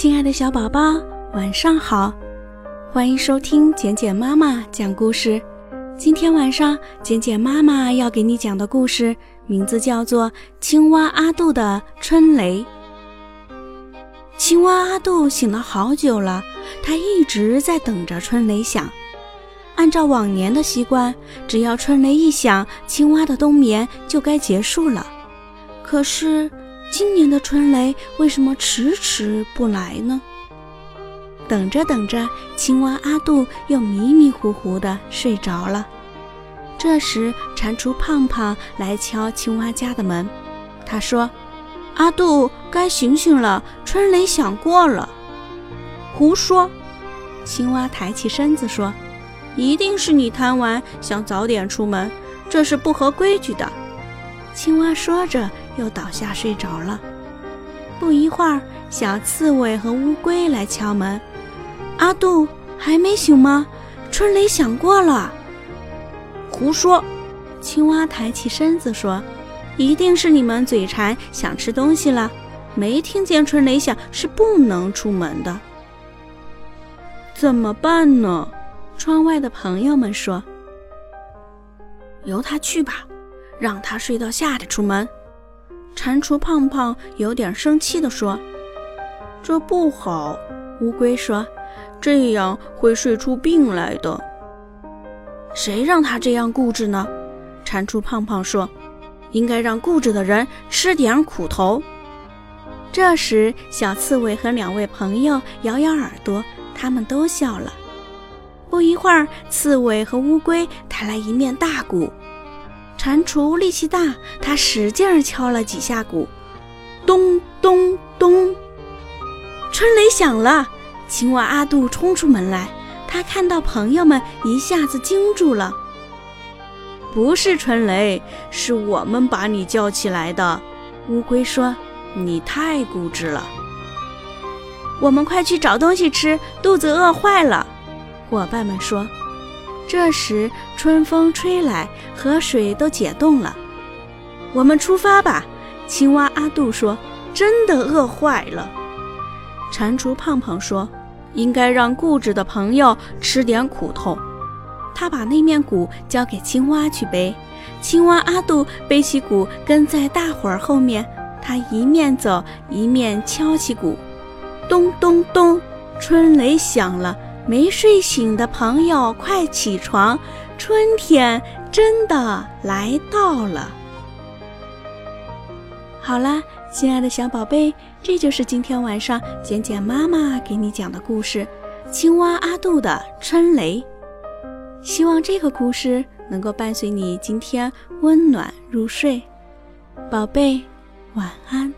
亲爱的小宝宝，晚上好！欢迎收听简简妈妈讲故事。今天晚上，简简妈妈要给你讲的故事名字叫做《青蛙阿杜的春雷》。青蛙阿杜醒了好久了，他一直在等着春雷响。按照往年的习惯，只要春雷一响，青蛙的冬眠就该结束了。可是，今年的春雷为什么迟迟不来呢？等着等着，青蛙阿杜又迷迷糊糊的睡着了。这时，蟾蜍胖胖来敲青蛙家的门。他说：“阿杜，该醒醒了，春雷响过了。”胡说！青蛙抬起身子说：“一定是你贪玩，想早点出门，这是不合规矩的。”青蛙说着。又倒下睡着了。不一会儿，小刺猬和乌龟来敲门。阿杜还没醒吗？春雷响过了。胡说！青蛙抬起身子说：“一定是你们嘴馋，想吃东西了。没听见春雷响，是不能出门的。”怎么办呢？窗外的朋友们说：“由他去吧，让他睡到下得出门。”蟾蜍胖胖有点生气地说：“这不好。”乌龟说：“这样会睡出病来的。”谁让他这样固执呢？蟾蜍胖胖说：“应该让固执的人吃点苦头。”这时，小刺猬和两位朋友摇摇耳朵，他们都笑了。不一会儿，刺猬和乌龟抬来一面大鼓。蟾蜍力气大，他使劲儿敲了几下鼓，咚咚咚，春雷响了。青蛙阿杜冲出门来，他看到朋友们，一下子惊住了。不是春雷，是我们把你叫起来的。乌龟说：“你太固执了。”我们快去找东西吃，肚子饿坏了。伙伴们说。这时，春风吹来，河水都解冻了。我们出发吧。青蛙阿杜说：“真的饿坏了。”蟾蜍胖胖说：“应该让固执的朋友吃点苦头。”他把那面鼓交给青蛙去背。青蛙阿杜背起鼓，跟在大伙儿后面。他一面走，一面敲起鼓，咚咚咚，春雷响了。没睡醒的朋友，快起床！春天真的来到了。好啦，亲爱的小宝贝，这就是今天晚上简简妈妈给你讲的故事《青蛙阿杜的春雷》。希望这个故事能够伴随你今天温暖入睡，宝贝，晚安。